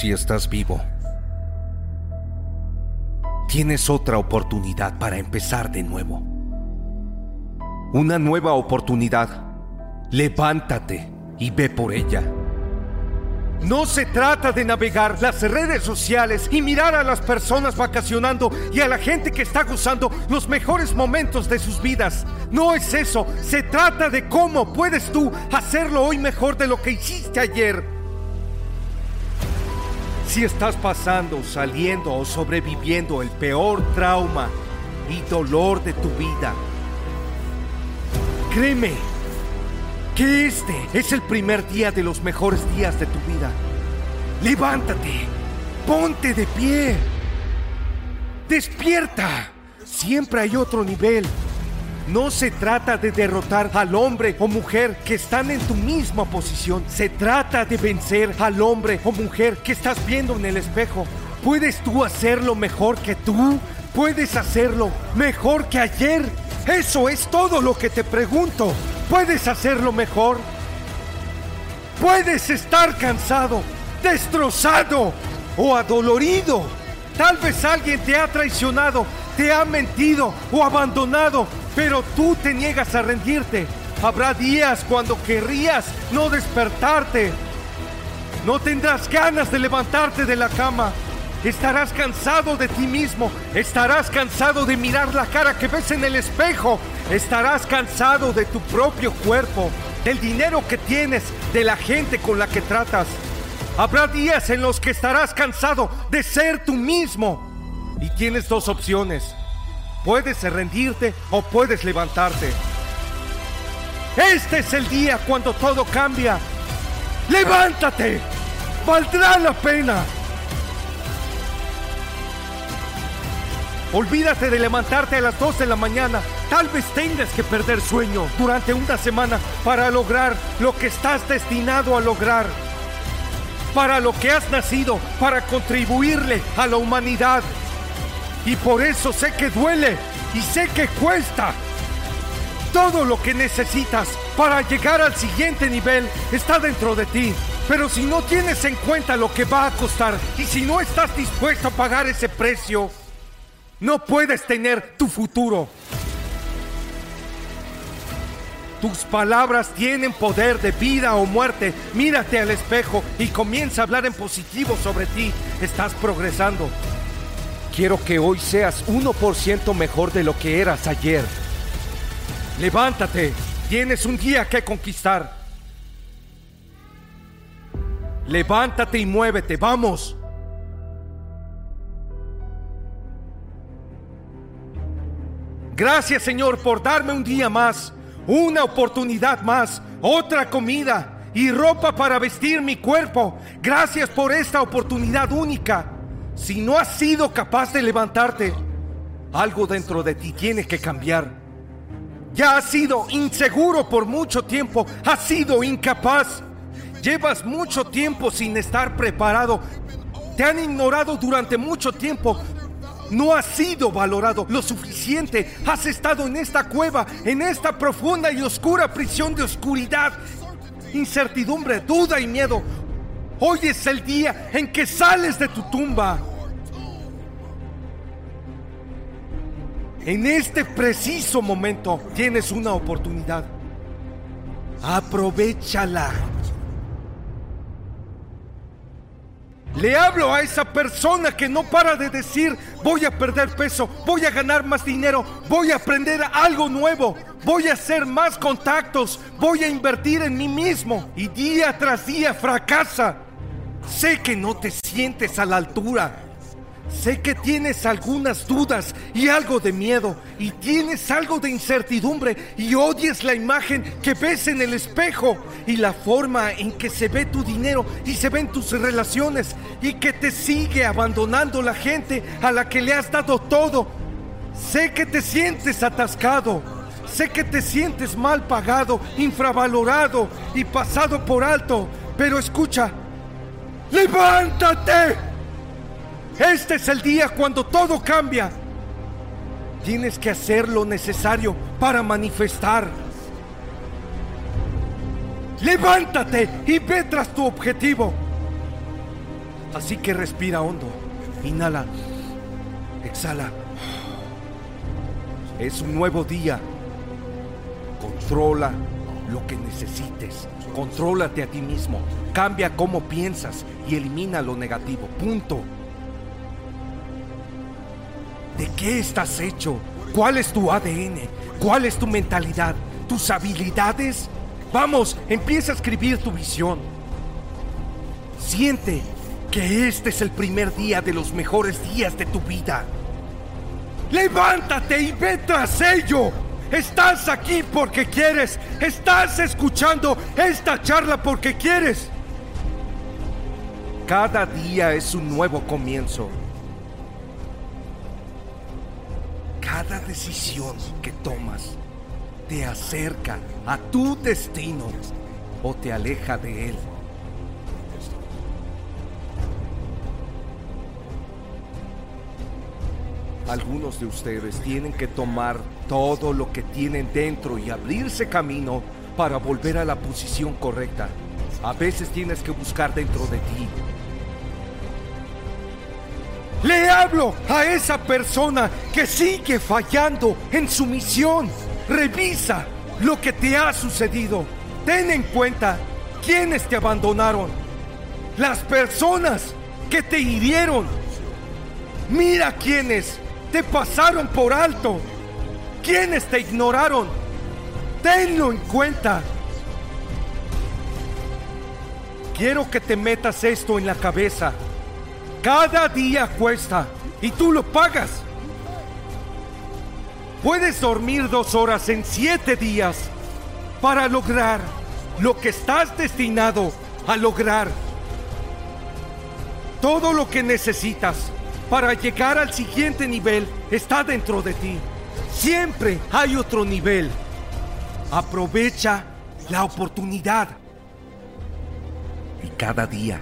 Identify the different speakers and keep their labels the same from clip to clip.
Speaker 1: Si estás vivo, tienes otra oportunidad para empezar de nuevo. Una nueva oportunidad. Levántate y ve por ella. No se trata de navegar las redes sociales y mirar a las personas vacacionando y a la gente que está gozando los mejores momentos de sus vidas. No es eso. Se trata de cómo puedes tú hacerlo hoy mejor de lo que hiciste ayer. Si estás pasando, saliendo o sobreviviendo el peor trauma y dolor de tu vida, créeme que este es el primer día de los mejores días de tu vida. Levántate, ponte de pie, despierta. Siempre hay otro nivel. No se trata de derrotar al hombre o mujer que están en tu misma posición. Se trata de vencer al hombre o mujer que estás viendo en el espejo. ¿Puedes tú hacerlo mejor que tú? ¿Puedes hacerlo mejor que ayer? Eso es todo lo que te pregunto. ¿Puedes hacerlo mejor? Puedes estar cansado, destrozado o adolorido. Tal vez alguien te ha traicionado, te ha mentido o abandonado, pero tú te niegas a rendirte. Habrá días cuando querrías no despertarte. No tendrás ganas de levantarte de la cama. Estarás cansado de ti mismo. Estarás cansado de mirar la cara que ves en el espejo. Estarás cansado de tu propio cuerpo, del dinero que tienes, de la gente con la que tratas. Habrá días en los que estarás cansado de ser tú mismo. Y tienes dos opciones. Puedes rendirte o puedes levantarte. Este es el día cuando todo cambia. ¡Levántate! ¡Valdrá la pena! Olvídate de levantarte a las 2 de la mañana. Tal vez tengas que perder sueño durante una semana para lograr lo que estás destinado a lograr. Para lo que has nacido, para contribuirle a la humanidad. Y por eso sé que duele y sé que cuesta. Todo lo que necesitas para llegar al siguiente nivel está dentro de ti. Pero si no tienes en cuenta lo que va a costar y si no estás dispuesto a pagar ese precio, no puedes tener tu futuro. Tus palabras tienen poder de vida o muerte. Mírate al espejo y comienza a hablar en positivo sobre ti. Estás progresando. Quiero que hoy seas 1% mejor de lo que eras ayer. Levántate. Tienes un día que conquistar. Levántate y muévete. Vamos. Gracias Señor por darme un día más, una oportunidad más, otra comida y ropa para vestir mi cuerpo. Gracias por esta oportunidad única. Si no has sido capaz de levantarte, algo dentro de ti tiene que cambiar. Ya has sido inseguro por mucho tiempo, has sido incapaz. Llevas mucho tiempo sin estar preparado. Te han ignorado durante mucho tiempo. No has sido valorado lo suficiente. Has estado en esta cueva, en esta profunda y oscura prisión de oscuridad, incertidumbre, duda y miedo. Hoy es el día en que sales de tu tumba. En este preciso momento tienes una oportunidad. Aprovechala. Le hablo a esa persona que no para de decir, voy a perder peso, voy a ganar más dinero, voy a aprender algo nuevo, voy a hacer más contactos, voy a invertir en mí mismo y día tras día fracasa. Sé que no te sientes a la altura, Sé que tienes algunas dudas y algo de miedo y tienes algo de incertidumbre y odias la imagen que ves en el espejo y la forma en que se ve tu dinero y se ven tus relaciones y que te sigue abandonando la gente a la que le has dado todo. Sé que te sientes atascado. Sé que te sientes mal pagado, infravalorado y pasado por alto. Pero escucha, levántate. Este es el día cuando todo cambia. Tienes que hacer lo necesario para manifestar. Levántate y ve tras tu objetivo. Así que respira hondo. Inhala. Exhala. Es un nuevo día. Controla lo que necesites. Contrólate a ti mismo. Cambia cómo piensas y elimina lo negativo. Punto. ¿De qué estás hecho? ¿Cuál es tu ADN? ¿Cuál es tu mentalidad? ¿Tus habilidades? Vamos, empieza a escribir tu visión. Siente que este es el primer día de los mejores días de tu vida. Levántate y ve tras ello. Estás aquí porque quieres. Estás escuchando esta charla porque quieres. Cada día es un nuevo comienzo. Cada decisión que tomas te acerca a tu destino o te aleja de él. Algunos de ustedes tienen que tomar todo lo que tienen dentro y abrirse camino para volver a la posición correcta. A veces tienes que buscar dentro de ti le hablo a esa persona que sigue fallando en su misión. Revisa lo que te ha sucedido. Ten en cuenta quiénes te abandonaron. Las personas que te hirieron. Mira quiénes te pasaron por alto. Quiénes te ignoraron. Tenlo en cuenta. Quiero que te metas esto en la cabeza. Cada día cuesta y tú lo pagas. Puedes dormir dos horas en siete días para lograr lo que estás destinado a lograr. Todo lo que necesitas para llegar al siguiente nivel está dentro de ti. Siempre hay otro nivel. Aprovecha la oportunidad. Y cada día,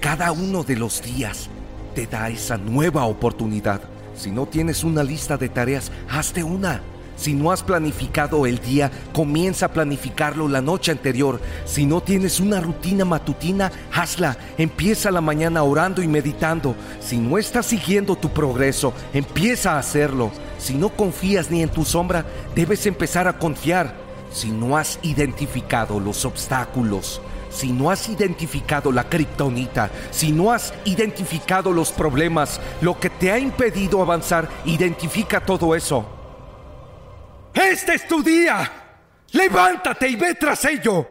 Speaker 1: cada uno de los días, te da esa nueva oportunidad. Si no tienes una lista de tareas, hazte una. Si no has planificado el día, comienza a planificarlo la noche anterior. Si no tienes una rutina matutina, hazla. Empieza la mañana orando y meditando. Si no estás siguiendo tu progreso, empieza a hacerlo. Si no confías ni en tu sombra, debes empezar a confiar. Si no has identificado los obstáculos, si no has identificado la kriptonita, si no has identificado los problemas, lo que te ha impedido avanzar, identifica todo eso. Este es tu día. Levántate y ve tras ello.